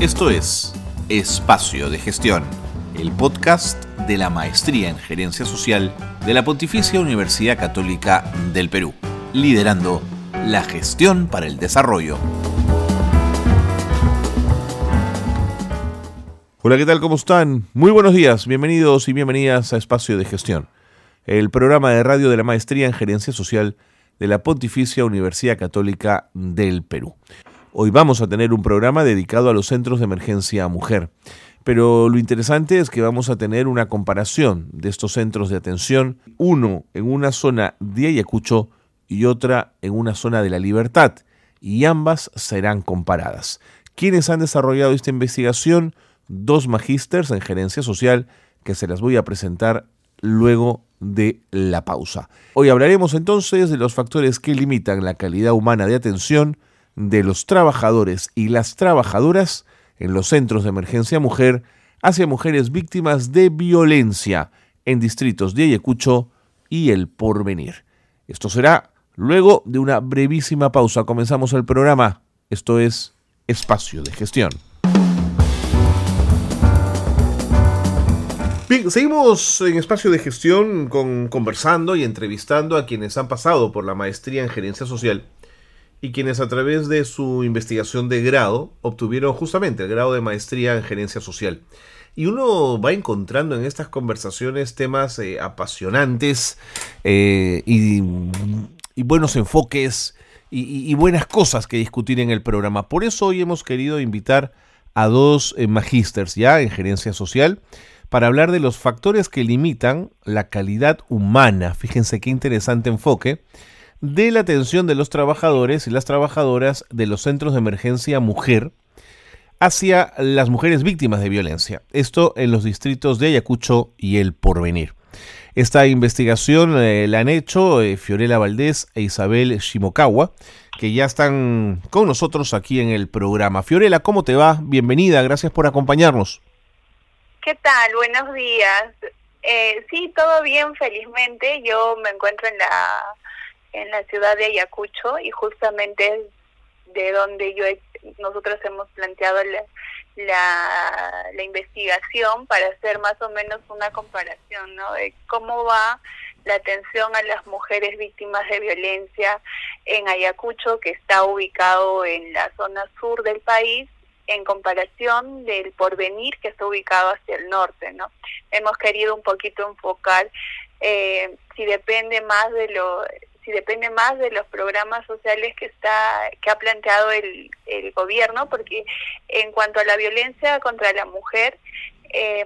Esto es Espacio de Gestión, el podcast de la Maestría en Gerencia Social de la Pontificia Universidad Católica del Perú, liderando la gestión para el desarrollo. Hola, ¿qué tal? ¿Cómo están? Muy buenos días, bienvenidos y bienvenidas a Espacio de Gestión, el programa de radio de la Maestría en Gerencia Social de la Pontificia Universidad Católica del Perú. Hoy vamos a tener un programa dedicado a los centros de emergencia mujer. Pero lo interesante es que vamos a tener una comparación de estos centros de atención, uno en una zona de Ayacucho y otra en una zona de la Libertad, y ambas serán comparadas. ¿Quiénes han desarrollado esta investigación? Dos magísters en gerencia social que se las voy a presentar luego de la pausa. Hoy hablaremos entonces de los factores que limitan la calidad humana de atención, de los trabajadores y las trabajadoras en los centros de emergencia mujer hacia mujeres víctimas de violencia en distritos de Ayacucho y el porvenir. Esto será luego de una brevísima pausa. Comenzamos el programa. Esto es Espacio de Gestión. Bien, seguimos en espacio de gestión con, conversando y entrevistando a quienes han pasado por la maestría en gerencia social y quienes a través de su investigación de grado obtuvieron justamente el grado de maestría en gerencia social. Y uno va encontrando en estas conversaciones temas eh, apasionantes eh, y, buenos enfoques y, buenas cosas que discutir en el programa. Por eso hoy hemos querido invitar a dos eh, magísters ya en gerencia social para hablar de los factores que limitan la calidad humana. Fíjense qué interesante enfoque de la atención de los trabajadores y las trabajadoras de los centros de emergencia mujer hacia las mujeres víctimas de violencia. Esto en los distritos de Ayacucho y El Porvenir. Esta investigación eh, la han hecho eh, Fiorella Valdés e Isabel Shimokawa, que ya están con nosotros aquí en el programa. Fiorella, ¿cómo te va? Bienvenida, gracias por acompañarnos. ¿Qué tal? Buenos días. Eh, sí, todo bien, felizmente. Yo me encuentro en la en la ciudad de Ayacucho y justamente es de donde yo nosotros hemos planteado la, la, investigación para hacer más o menos una comparación ¿no? de cómo va la atención a las mujeres víctimas de violencia en Ayacucho, que está ubicado en la zona sur del país, en comparación del porvenir que está ubicado hacia el norte, ¿no? Hemos querido un poquito enfocar eh, si depende más de lo si depende más de los programas sociales que está que ha planteado el, el gobierno porque en cuanto a la violencia contra la mujer eh,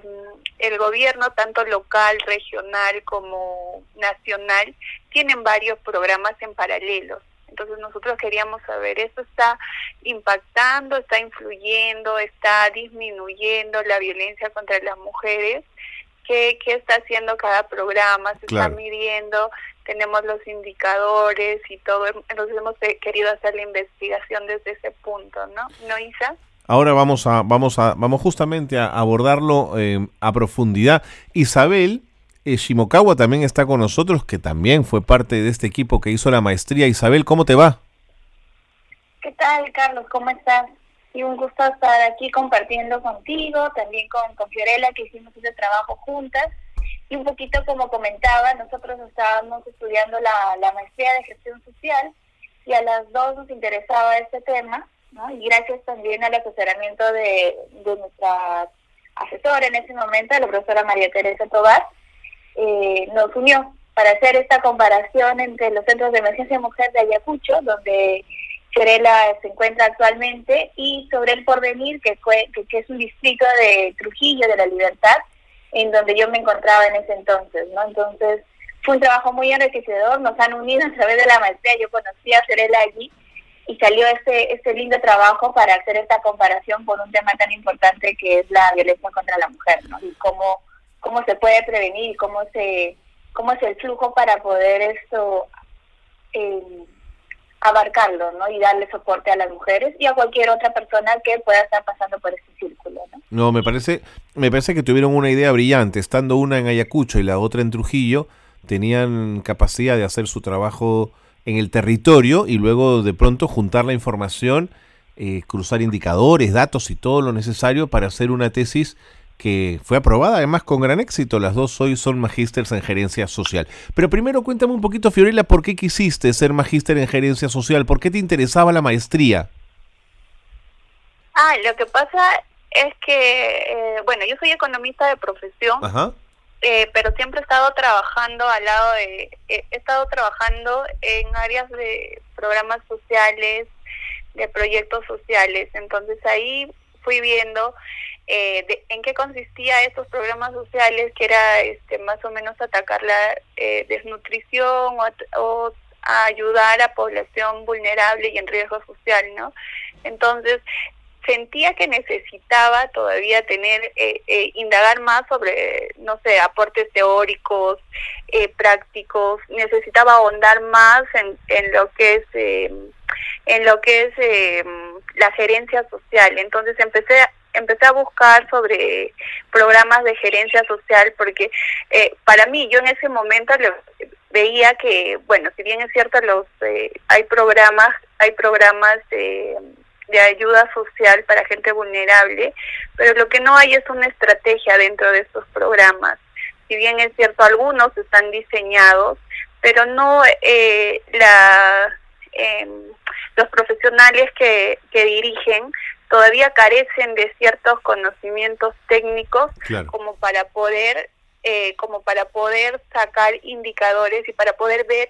el gobierno tanto local regional como nacional tienen varios programas en paralelo entonces nosotros queríamos saber, ¿eso está impactando, está influyendo, está disminuyendo la violencia contra las mujeres? ¿Qué, qué está haciendo cada programa? ¿Se está midiendo? Tenemos los indicadores y todo, entonces hemos querido hacer la investigación desde ese punto, ¿no? ¿No, Isa? Ahora vamos a, vamos a, vamos justamente a abordarlo eh, a profundidad. Isabel eh, Shimokawa también está con nosotros, que también fue parte de este equipo que hizo la maestría. Isabel, ¿cómo te va? ¿Qué tal, Carlos? ¿Cómo estás? Y un gusto estar aquí compartiendo contigo, también con, con Fiorella, que hicimos ese trabajo juntas y un poquito como comentaba, nosotros estábamos estudiando la, la maestría de gestión social y a las dos nos interesaba este tema, ¿no? Y gracias también al asesoramiento de, de nuestra asesora en ese momento, la profesora María Teresa Tobar, eh, nos unió para hacer esta comparación entre los centros de emergencia mujer de Ayacucho, donde Querela se encuentra actualmente, y sobre el porvenir, que, que, que es un distrito de Trujillo de la Libertad, en donde yo me encontraba en ese entonces, ¿no? Entonces fue un trabajo muy enriquecedor, nos han unido a través de la maestría, yo conocí a Cerela allí y salió este, este lindo trabajo para hacer esta comparación por un tema tan importante que es la violencia contra la mujer, ¿no? Y cómo, cómo se puede prevenir, cómo se cómo es el flujo para poder esto eh, abarcarlo, ¿no? Y darle soporte a las mujeres y a cualquier otra persona que pueda estar pasando por este círculo, ¿no? No, me parece, me parece que tuvieron una idea brillante, estando una en Ayacucho y la otra en Trujillo, tenían capacidad de hacer su trabajo en el territorio y luego de pronto juntar la información eh, cruzar indicadores, datos y todo lo necesario para hacer una tesis que fue aprobada además con gran éxito. Las dos hoy son magísteres en gerencia social. Pero primero cuéntame un poquito, Fiorella, ¿por qué quisiste ser magíster en gerencia social? ¿Por qué te interesaba la maestría? Ah, lo que pasa es que, eh, bueno, yo soy economista de profesión, eh, pero siempre he estado trabajando al lado de, he estado trabajando en áreas de programas sociales, de proyectos sociales. Entonces ahí fui viendo eh, en qué consistía estos programas sociales, que era este, más o menos atacar la eh, desnutrición o, ayudar a población vulnerable y en riesgo social, ¿no? Entonces sentía que necesitaba todavía tener, eh, eh, indagar más sobre, no sé, aportes teóricos, prácticos, necesitaba ahondar más en, en lo que es en lo que es eh, la gerencia social. Entonces empecé empecé a buscar sobre programas de gerencia social porque eh, para mí yo en ese momento veía que bueno si bien es cierto los eh, hay programas hay programas de, de ayuda social para gente vulnerable pero lo que no hay es una estrategia dentro de estos programas. Si bien es cierto algunos están diseñados pero no eh, la eh, los profesionales que, que dirigen todavía carecen de ciertos conocimientos técnicos como para poder eh, como para poder sacar indicadores y para poder ver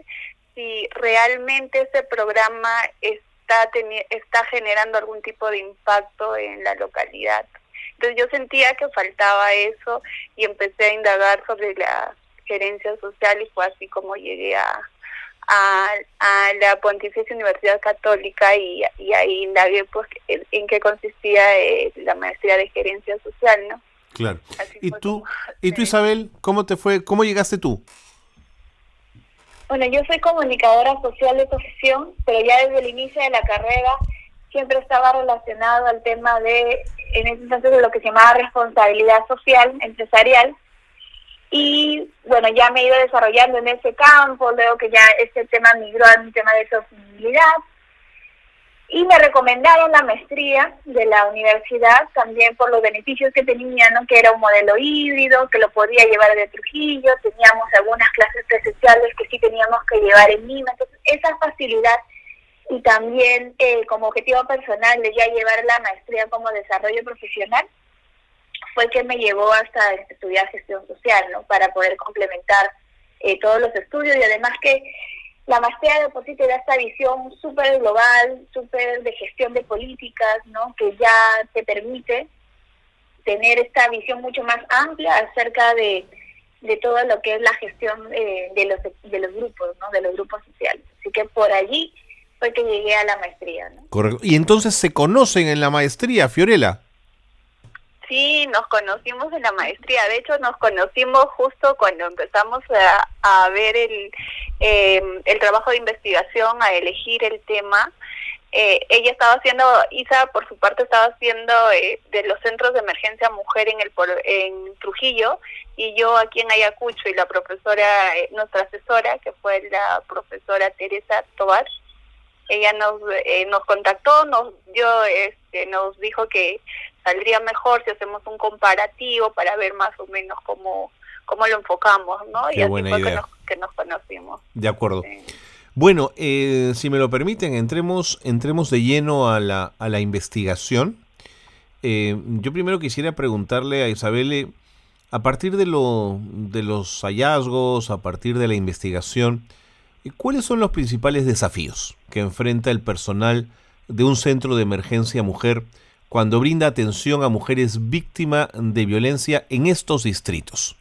si realmente ese programa está está generando algún tipo de impacto en la localidad. Entonces yo sentía que faltaba eso y empecé a indagar sobre la gerencia social y fue así como llegué a, a, la Pontificia Universidad Católica y, ahí indagué pues en, qué consistía eh, la maestría de gerencia social, ¿no? Claro. ¿Y tú, ¿Y tú Isabel, cómo te fue, cómo llegaste tú? Bueno, yo soy comunicadora social de profesión, pero ya desde el inicio de la carrera siempre estaba relacionado al tema de, en ese entonces, de lo que se llamaba responsabilidad social empresarial, y bueno, ya me he ido desarrollando en ese campo, luego que ya este tema migró a un tema de sostenibilidad. Y me recomendaron la maestría de la universidad también por los beneficios que tenía, ¿no? que era un modelo híbrido, que lo podía llevar de Trujillo, teníamos algunas clases presenciales que sí teníamos que llevar en Lima. Entonces, esa facilidad y también eh, como objetivo personal de ya llevar la maestría como desarrollo profesional, fue que me llevó hasta estudiar gestión social, ¿no? Para poder complementar eh, todos los estudios y además que la maestría de por sí te da esta visión súper global, súper de gestión de políticas, ¿no? Que ya te permite tener esta visión mucho más amplia acerca de, de todo lo que es la gestión eh, de, los, de los grupos, ¿no? De los grupos sociales. Así que por allí fue que llegué a la maestría, ¿no? Correcto. Y entonces se conocen en la maestría, Fiorella. Sí, nos conocimos en la maestría. De hecho, nos conocimos justo cuando empezamos a, ver el, em, el trabajo de investigación, a elegir el tema. Eh, ella estaba haciendo, Isa por su parte estaba haciendo eh, de los centros de emergencia mujer en el en Trujillo y yo aquí en Ayacucho y la profesora, eh, nuestra asesora, que fue la profesora Teresa Tobar, ella nos nos contactó, nos dio, este, nos dijo que saldría mejor si hacemos un comparativo para ver más o menos cómo, cómo lo enfocamos, ¿no? y así fue Que, nos, conocimos. De acuerdo. Bueno, eh, si me lo permiten, entremos, entremos de lleno a la, a la investigación. Eh, yo primero quisiera preguntarle a Isabel, a partir de, lo, de los hallazgos, a partir de la investigación, ¿cuáles son los principales desafíos que enfrenta el personal de un centro de emergencia mujer cuando brinda atención a mujeres víctimas de violencia en estos distritos?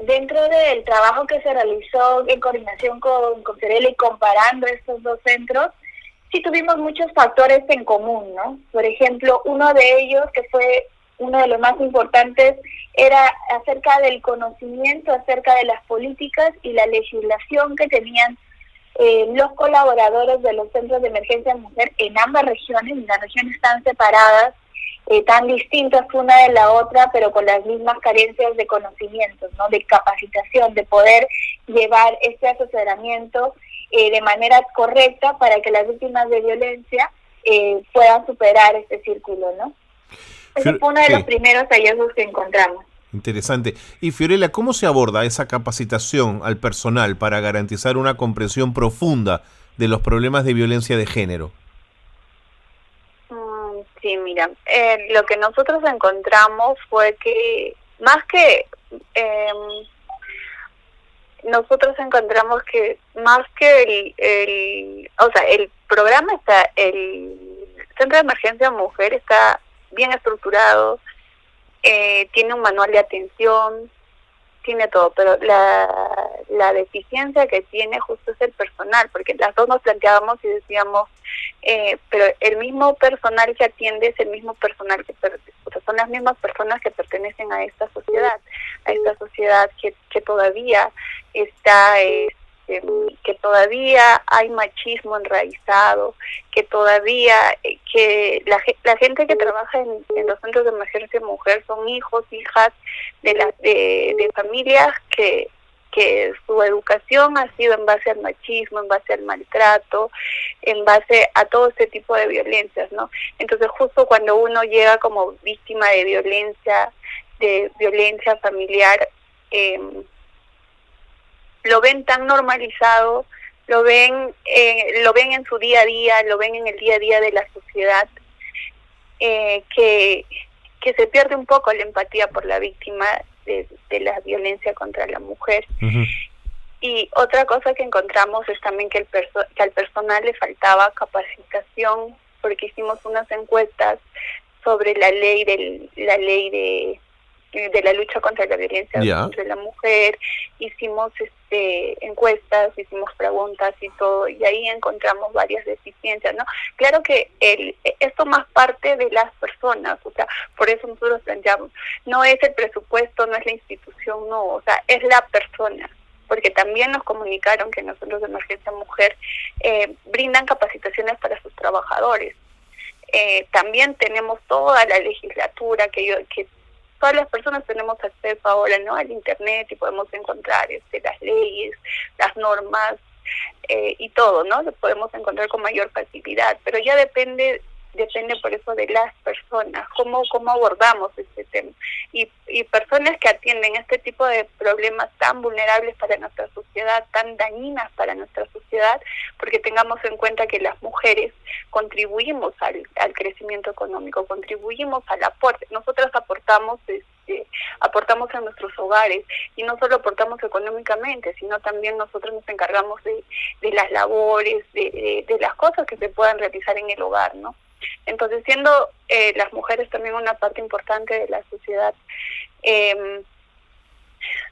Dentro del trabajo que se realizó en coordinación con, con y comparando estos dos centros, sí tuvimos muchos factores en común, ¿no? Por ejemplo, uno de ellos, que fue uno de los más importantes, era acerca del conocimiento, acerca de las políticas y la legislación que tenían eh, los colaboradores de los centros de emergencia mujer en ambas regiones, las regiones están separadas, eh, tan distintas una de la otra, pero con las mismas carencias de conocimientos, ¿no? de capacitación, de poder llevar este asesoramiento eh, de manera correcta para que las víctimas de violencia eh, puedan superar este círculo, ¿no? Ese fue uno de los primeros hallazgos que encontramos. Interesante. Y Fiorella, ¿cómo se aborda esa capacitación al personal para garantizar una comprensión profunda de los problemas de violencia de género? Sí, mira, eh, lo que nosotros encontramos fue que más que em, nosotros encontramos que más que el, o sea, el programa está, el Centro de Emergencia Mujer está bien estructurado, eh, tiene un manual de atención, tiene todo, pero la, la deficiencia que tiene justo es el personal, porque las dos nos planteábamos y decíamos, eh, pero el mismo personal que atiende es el mismo personal que, sea, son las mismas personas que pertenecen a esta sociedad, a esta sociedad que, que todavía está... Eh, que todavía hay machismo enraizado, que todavía eh, que la, la gente que trabaja en, los centros de emergencia mujer son hijos, hijas de, la, de, de familias que, que su educación ha sido en base al machismo, en base al maltrato, en base a todo este tipo de violencias, ¿no? Entonces justo cuando uno llega como víctima de violencia, de violencia familiar, eh, lo ven tan normalizado, lo ven, eh, lo ven en su día a día, lo ven en el día a día de la sociedad, eh, que, que se pierde un poco la empatía por la víctima de, la violencia contra la mujer. Y otra cosa que encontramos es también que, el que al personal le faltaba capacitación, porque hicimos unas encuestas sobre la ley del, la ley de de la lucha contra la violencia contra la mujer, hicimos este encuestas, hicimos preguntas y todo, y ahí encontramos varias deficiencias, ¿no? Claro que el, esto más parte de las personas, o sea, por eso nosotros planteamos, no es el presupuesto, no es la institución, no, o sea, es la persona porque también nos comunicaron que nosotros de Emergencia Mujer eh, brindan capacitaciones para sus trabajadores. Eh, también tenemos toda la legislatura que, yo, que todas las personas tenemos acceso ahora no al internet y podemos encontrar este, las leyes, las normas eh, y todo, ¿no? Lo podemos encontrar con mayor facilidad, pero ya depende depende por eso de las personas, cómo, cómo abordamos este tema. Y, y personas que atienden este tipo de problemas tan vulnerables para nuestra sociedad, tan dañinas para nuestra sociedad, porque tengamos en cuenta que las mujeres contribuimos al, al crecimiento económico, contribuimos al aporte. Nosotras aportamos este, aportamos a nuestros hogares y no solo aportamos económicamente, sino también nosotros nos encargamos de, de las labores, de, de, de, las cosas que se puedan realizar en el hogar, ¿no? Entonces, siendo eh, las mujeres también una parte importante de la sociedad, eh,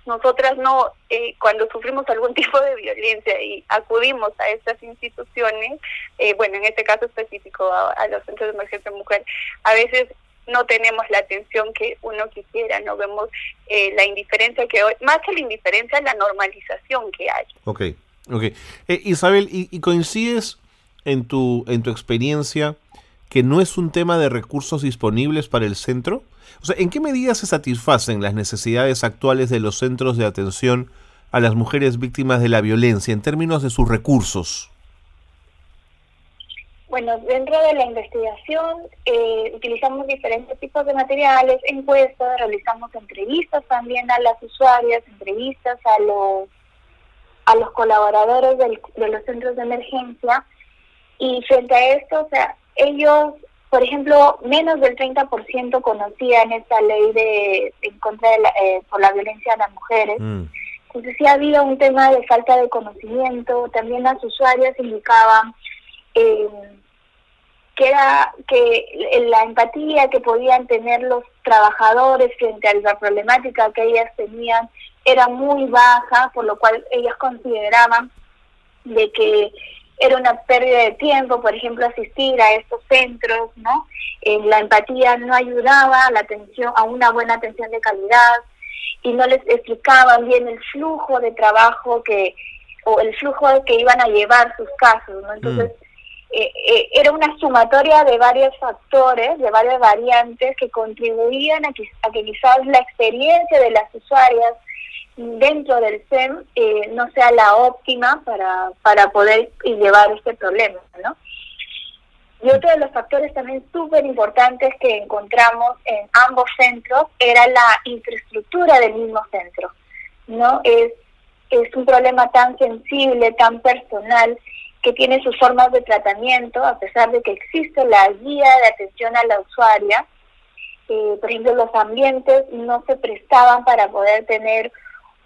nosotras no, eh, cuando sufrimos algún tipo de violencia y acudimos a estas instituciones, eh, bueno, en este caso específico a, los centros de emergencia mujer, a veces no tenemos la atención que uno quisiera, no vemos eh, la indiferencia que hoy, más que la indiferencia, la normalización que hay. Ok, ok. Isabel, ¿y, ¿y, coincides en tu, en tu experiencia que no es un tema de recursos disponibles para el centro? O sea, ¿en qué medida se satisfacen las necesidades actuales de los centros de atención a las mujeres víctimas de la violencia en términos de sus recursos? Bueno, dentro de la investigación eh, utilizamos diferentes tipos de materiales, encuestas, realizamos entrevistas también a las usuarias, entrevistas a los a los colaboradores del, de los centros de emergencia y frente a esto, o sea, ellos, por ejemplo, menos del 30% conocían esta ley de en contra de la, eh, por la violencia a las mujeres. Mm. Entonces sí había un tema de falta de conocimiento. También las usuarias indicaban eh, que era que la empatía que podían tener los trabajadores frente a la problemática que ellas tenían era muy baja, por lo cual ellas consideraban de que era una pérdida de tiempo, por ejemplo, asistir a estos centros, ¿no? Eh, la empatía no ayudaba a la atención, a una buena atención de calidad y no les explicaban bien el flujo de trabajo que o el flujo que iban a llevar sus casos, ¿no? Entonces, mm. eh, eh, era una sumatoria de varios factores, de varias variantes que contribuían a que, a que quizás la experiencia de las usuarias dentro del SEM eh, no sea la óptima para, para poder llevar este problema, ¿no? Y otro de los factores también súper importantes que encontramos en ambos centros era la infraestructura del mismo centro, ¿no? Es, es un problema tan sensible, tan personal, que tiene sus formas de tratamiento, a pesar de que existe la guía de atención a la usuaria. Eh, por ejemplo, los ambientes no se prestaban para poder tener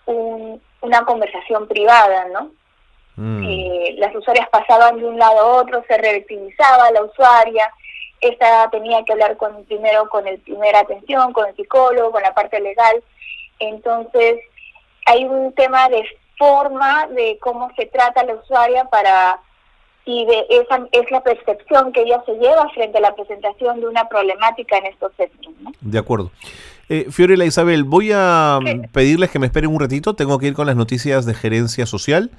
una conversación privada, ¿no? Mm. Eh, las usuarias pasaban de un lado a otro, se revictimizaba la usuaria, esta tenía que hablar con primero con el primer atención, con el psicólogo, con la parte legal. Entonces, hay un tema de forma de cómo se trata a la usuaria para y de esa es la percepción que ella se lleva frente a la presentación de una problemática en estos centros. De acuerdo. Eh, Fiorella Isabel, voy a pedirles que me esperen un ratito, tengo que ir con las noticias de gerencia social.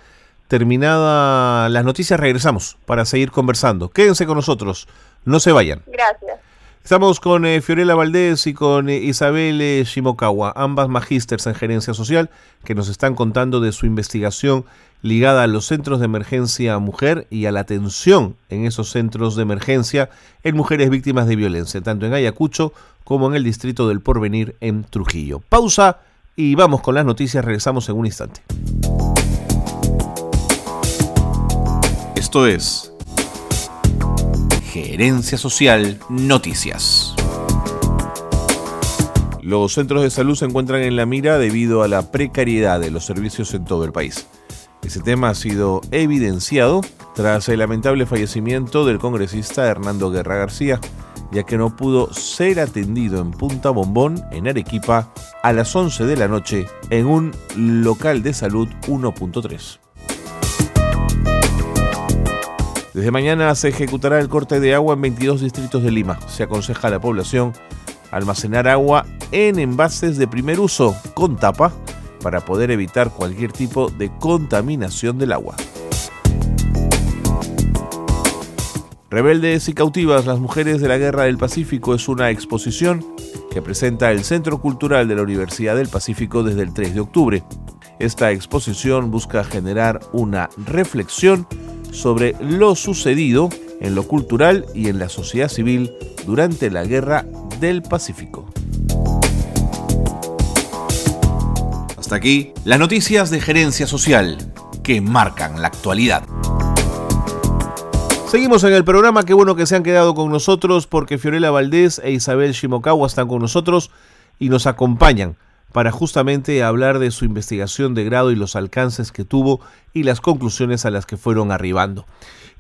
Terminada las noticias, regresamos para seguir conversando. Quédense con nosotros, no se vayan. Gracias. Estamos con eh, Fiorella Valdés y con eh, Isabel eh, Shimokawa, ambas magísters en gerencia social, que nos están contando de su investigación ligada a los centros de emergencia mujer y a la atención en esos centros de emergencia en mujeres víctimas de violencia, tanto en Ayacucho como en el distrito del Porvenir en Trujillo. Pausa y vamos con las noticias, regresamos en un instante. Esto es Gerencia Social Noticias. Los centros de salud se encuentran en la mira debido a la precariedad de los servicios en todo el país. Ese tema ha sido evidenciado tras el lamentable fallecimiento del congresista Hernando Guerra García, ya que no pudo ser atendido en Punta Bombón, en Arequipa, a las 11 de la noche en un local de salud 1.3. Desde mañana se ejecutará el corte de agua en 22 distritos de Lima. Se aconseja a la población almacenar agua en envases de primer uso con tapa para poder evitar cualquier tipo de contaminación del agua. Rebeldes y cautivas, las mujeres de la Guerra del Pacífico es una exposición que presenta el Centro Cultural de la Universidad del Pacífico desde el 3 de octubre. Esta exposición busca generar una reflexión sobre lo sucedido en lo cultural y en la sociedad civil durante la Guerra del Pacífico. Hasta aquí las noticias de gerencia social que marcan la actualidad. Seguimos en el programa, qué bueno que se han quedado con nosotros porque Fiorella Valdés e Isabel Shimokawa están con nosotros y nos acompañan para justamente hablar de su investigación de grado y los alcances que tuvo y las conclusiones a las que fueron arribando.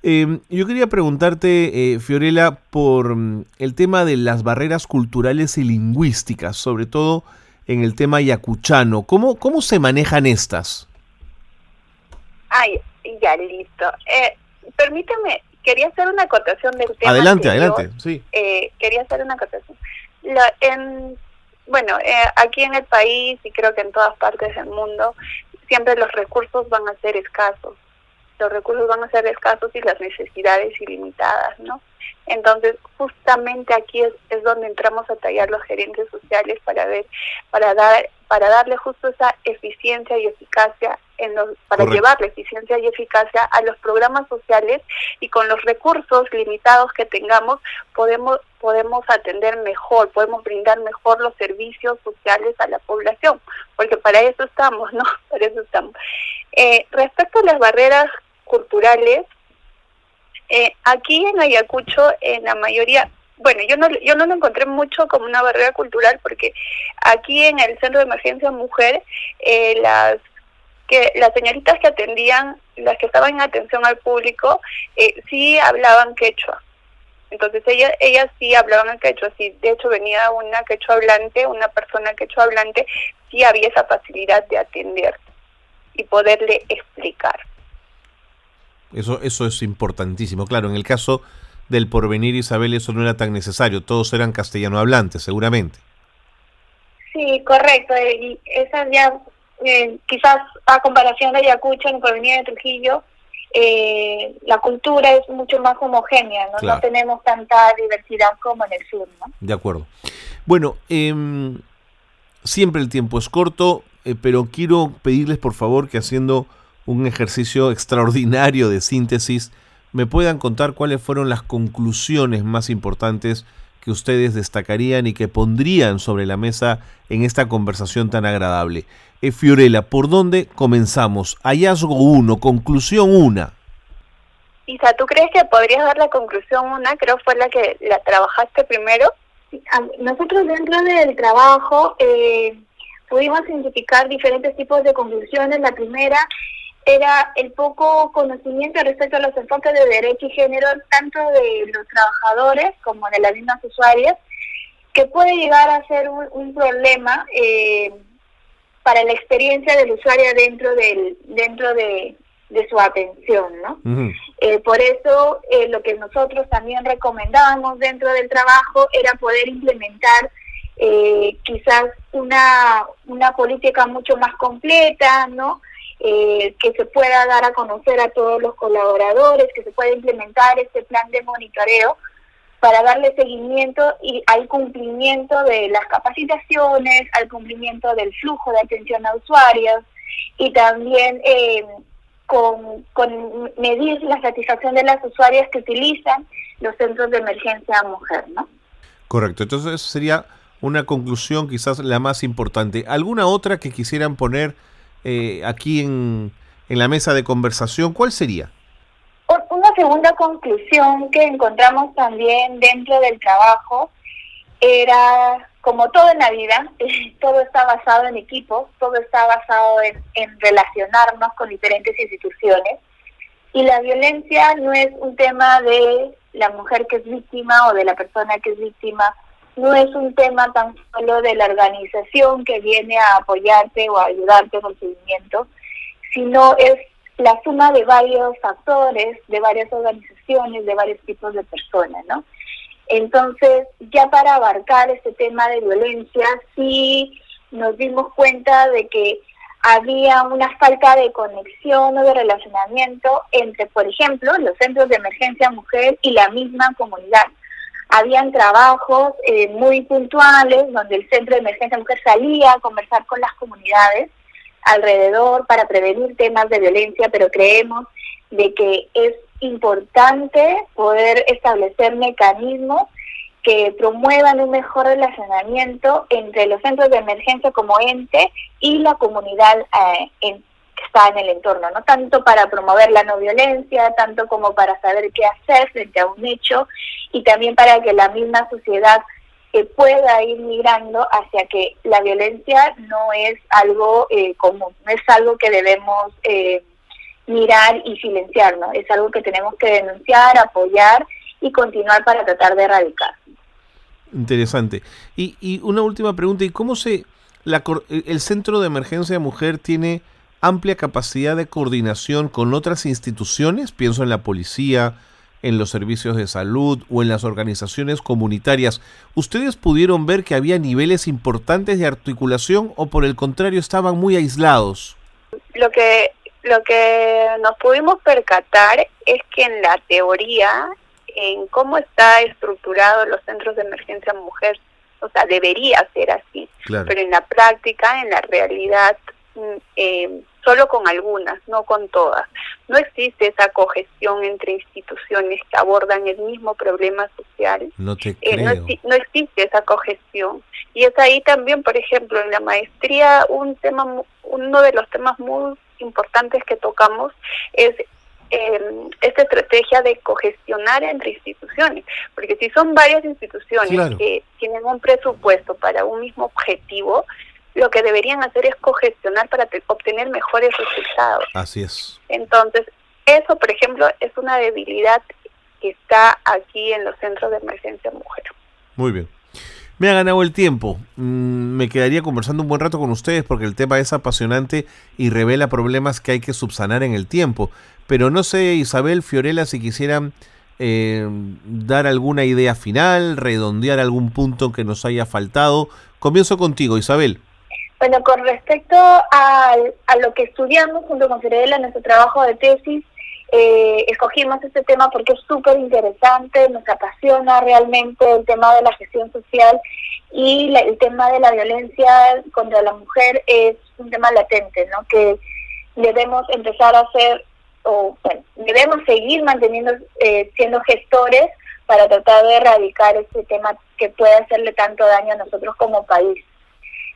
Em, yo quería preguntarte, eh, Fiorella, por mm, el tema de las barreras culturales y lingüísticas, sobre todo en el tema yacuchano. ¿Cómo, cómo se manejan estas? Ay, ya listo. Eh, permíteme, quería hacer una acotación del tema. Adelante, adelante, sí. Eh, quería hacer una acotación. La, en bueno, eh, aquí en el país y creo que en todas partes del mundo, siempre los recursos van a ser escasos. Los recursos van a ser escasos y las necesidades ilimitadas, ¿no? Entonces, justamente aquí es, es donde entramos a tallar los gerentes sociales para ver, para dar, para darle justo esa eficiencia y eficacia en los, para llevar la eficiencia y eficacia a los programas sociales y con los recursos limitados que tengamos podemos podemos atender mejor, podemos brindar mejor los servicios sociales a la población, porque para eso estamos, ¿no? Para eso estamos. Eh, respecto a las barreras culturales, eh, aquí en Ayacucho, en la mayoría, bueno, yo no, yo no lo encontré mucho como una barrera cultural porque aquí en el Centro de Emergencia Mujer, eh, las que las señoritas que atendían, las que estaban en atención al público, eh, sí hablaban quechua. Entonces ellas, ellas sí hablaban en quechua, sí, de hecho venía una quechua hablante, una persona quechua hablante, sí había esa facilidad de atender y poderle explicar. Eso, eso es importantísimo. Claro, en el caso del porvenir Isabel eso no era tan necesario, todos eran castellano hablantes, seguramente. Sí, correcto. Y esas ya, eh, quizás a comparación de Ayacucho, en el porvenir de Trujillo, eh, la cultura es mucho más homogénea, ¿no? no tenemos tanta diversidad como en el sur. ¿no? De acuerdo. Bueno, eh, siempre el tiempo es corto. eh, pero quiero pedirles por favor que haciendo un ejercicio extraordinario de síntesis, me puedan contar cuáles fueron las conclusiones más importantes que ustedes destacarían y que pondrían sobre la mesa en esta conversación tan agradable. Eh, Fiorella, ¿por dónde comenzamos? Hallazgo 1, conclusión 1. Isa, ¿tú crees que podrías dar la conclusión una? Creo fue la que la trabajaste primero. Nosotros dentro del trabajo eh, pudimos identificar diferentes tipos de conclusiones. La primera era el poco conocimiento respecto a los enfoques de derecho y género, tanto de los trabajadores como de las mismas usuarias, que puede llegar a ser un, problema eh, para la experiencia del usuario dentro del dentro de, su atención, ¿no? Eh, por eso eh, lo que nosotros también recomendábamos dentro del trabajo era poder implementar quizás una, una política mucho más completa, ¿no? Eh, que se pueda dar a conocer a todos los colaboradores, que se pueda implementar este plan de monitoreo para darle seguimiento y al cumplimiento de las capacitaciones, al cumplimiento del flujo de atención a usuarios y también eh, con, medir la satisfacción de las usuarias que utilizan los centros de emergencia mujer, ¿no? Correcto, entonces sería una conclusión quizás la más importante. ¿Alguna otra que quisieran poner eh, aquí en, en la mesa de conversación, ¿cuál sería? Una segunda conclusión que encontramos también dentro del trabajo era, como todo en la vida, todo está basado en equipos, todo está basado en, en relacionarnos con diferentes instituciones y la violencia no es un tema de la mujer que es víctima o de la persona que es víctima, no es un tema tan solo de la organización que viene a apoyarte o a ayudarte en el seguimiento, sino es la suma de varios factores, de varias organizaciones, de varios tipos de personas, ¿no? Entonces, ya para abarcar este tema de violencia, sí nos dimos cuenta de que había una falta de conexión o de relacionamiento entre, por ejemplo, los centros de emergencia mujer y la misma comunidad habían trabajos eh, muy puntuales donde el Centro de Emergencia Mujer salía a conversar con las comunidades alrededor para prevenir temas de violencia, pero creemos de que es importante poder establecer mecanismos que promuevan un mejor relacionamiento entre los centros de emergencia como ente y la comunidad eh, en, está en el entorno, no tanto para promover la no violencia, tanto como para saber qué hacer frente a un hecho y también para que la misma sociedad eh, pueda ir migrando hacia que la violencia no es algo eh, común, no es algo que debemos eh, mirar y silenciar, ¿no? es algo que tenemos que denunciar, apoyar y continuar para tratar de erradicar. Interesante. Y, y una última pregunta, ¿y cómo se... La, el Centro de Emergencia de Mujer tiene amplia capacidad de coordinación con otras instituciones, pienso en la policía, en los servicios de salud o en las organizaciones comunitarias, ¿ustedes pudieron ver que había niveles importantes de articulación o por el contrario estaban muy aislados? Lo que lo que nos pudimos percatar es que en la teoría, en cómo está estructurado los centros de emergencia mujer, o sea, debería ser así, pero en la práctica, en la realidad, mm, eh, solo con algunas, no con todas. No existe esa cogestión entre instituciones que abordan el mismo problema social. No te eh, creo. no, existe esa cogestión. Y es ahí también, por ejemplo, en la maestría, un tema, uno de los temas muy importantes que tocamos es em, esta estrategia de cogestionar entre instituciones, porque si son varias instituciones que tienen un presupuesto para un mismo objetivo, lo que deberían hacer es cogestionar para obtener mejores resultados. Así es. Entonces, eso, por ejemplo, es una debilidad que está aquí en los centros de emergencia mujer. Muy bien. Me ha ganado el tiempo. Mm, me quedaría conversando un buen rato con ustedes porque el tema es apasionante y revela problemas que hay que subsanar en el tiempo. Pero no sé, Isabel, Fiorella, si quisieran eh, dar alguna idea final, redondear algún punto que nos haya faltado. Comienzo contigo, Isabel. Bueno, con respecto a, a lo que estudiamos junto con Fiorella, nuestro trabajo de tesis, eh, escogimos este tema porque es súper interesante, nos apasiona realmente el tema de la gestión social y el tema de la violencia contra la mujer es un tema latente, ¿no? Que debemos empezar a hacer, o bueno, debemos seguir manteniendo, eh, siendo gestores para tratar de erradicar este tema que puede hacerle tanto daño a nosotros como país.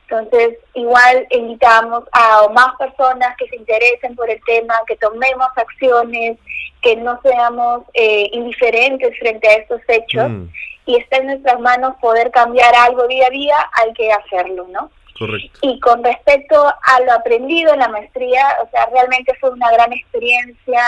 Entonces, igual invitamos a más personas que se interesen por el tema, que tomemos acciones, que no seamos eh, indiferentes frente a estos hechos. Mm. Y está en nuestras manos poder cambiar algo día a día, hay que hacerlo, ¿no? Correcto. Y con respecto a lo aprendido en la maestría, o sea, realmente fue una gran experiencia,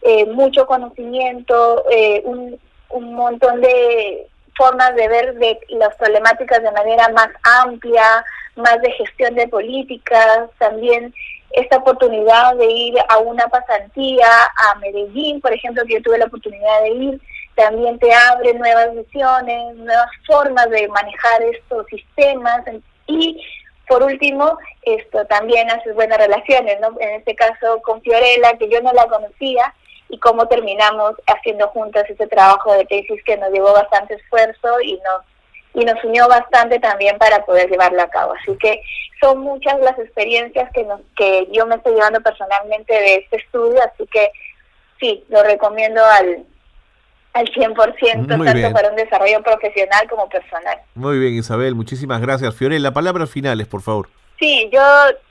eh, mucho conocimiento, eh, un, un montón de formas de ver de las problemáticas de manera más amplia, más de gestión de políticas, también esta oportunidad de ir a una pasantía a Medellín, por ejemplo, que yo tuve la oportunidad de ir, también te abre nuevas visiones, nuevas formas de manejar estos sistemas y por último, esto también haces buenas relaciones, ¿no? En este caso con Fiorella, que yo no la conocía, y cómo terminamos haciendo juntas ese trabajo de tesis que nos llevó bastante esfuerzo y nos y nos unió bastante también para poder llevarlo a cabo. Así que son muchas las experiencias que nos que yo me estoy llevando personalmente de este estudio, así que sí, lo recomiendo al al 100%, tanto para un desarrollo profesional como personal. Muy bien, Isabel, muchísimas gracias. Fiorella, palabras finales, por favor. Sí, yo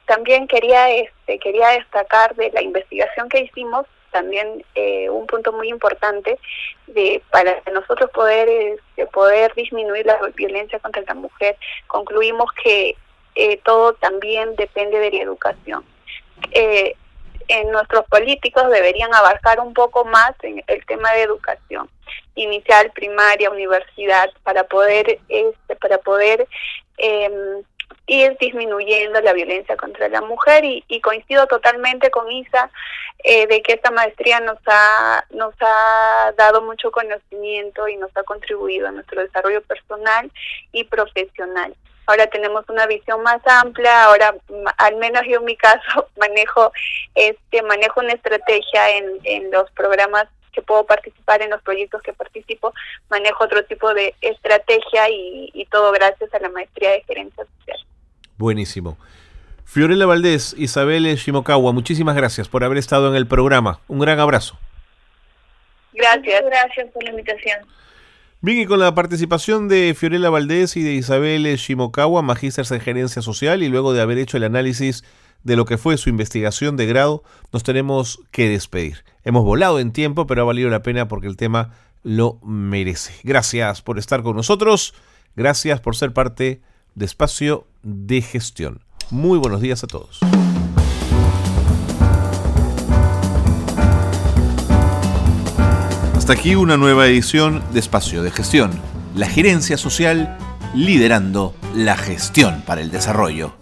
también quería este quería destacar de la investigación que hicimos también eh, un punto muy importante de para nosotros poder este, poder disminuir la violencia contra la mujer concluimos que eh, todo también depende de la educación. Eh, en nuestros políticos deberían abarcar un poco más en el tema de educación inicial primaria universidad para poder este para poder eh, ir disminuyendo la violencia contra la mujer y, coincido totalmente con Isa eh, de que esta maestría nos ha nos ha dado mucho conocimiento y nos ha contribuido a nuestro desarrollo personal y profesional. Ahora tenemos una visión más amplia, ahora al menos yo en mi caso manejo este manejo una estrategia en, en los programas que puedo participar en los proyectos que participo, manejo otro tipo de estrategia y, y todo gracias a la maestría de gerencia. Buenísimo. Fiorella Valdés, Isabel Shimokawa, muchísimas gracias por haber estado en el programa. Un gran abrazo. Gracias, gracias por la invitación. Bien, y con la participación de Fiorella Valdés y de Isabel Shimokawa, magísteres en gerencia social, y luego de haber hecho el análisis de lo que fue su investigación de grado, nos tenemos que despedir. Hemos volado en tiempo, pero ha valido la pena porque el tema lo merece. Gracias por estar con nosotros, gracias por ser parte de Espacio de Gestión. Muy buenos días a todos. Hasta aquí una nueva edición de Espacio de Gestión, la gerencia social liderando la gestión para el desarrollo.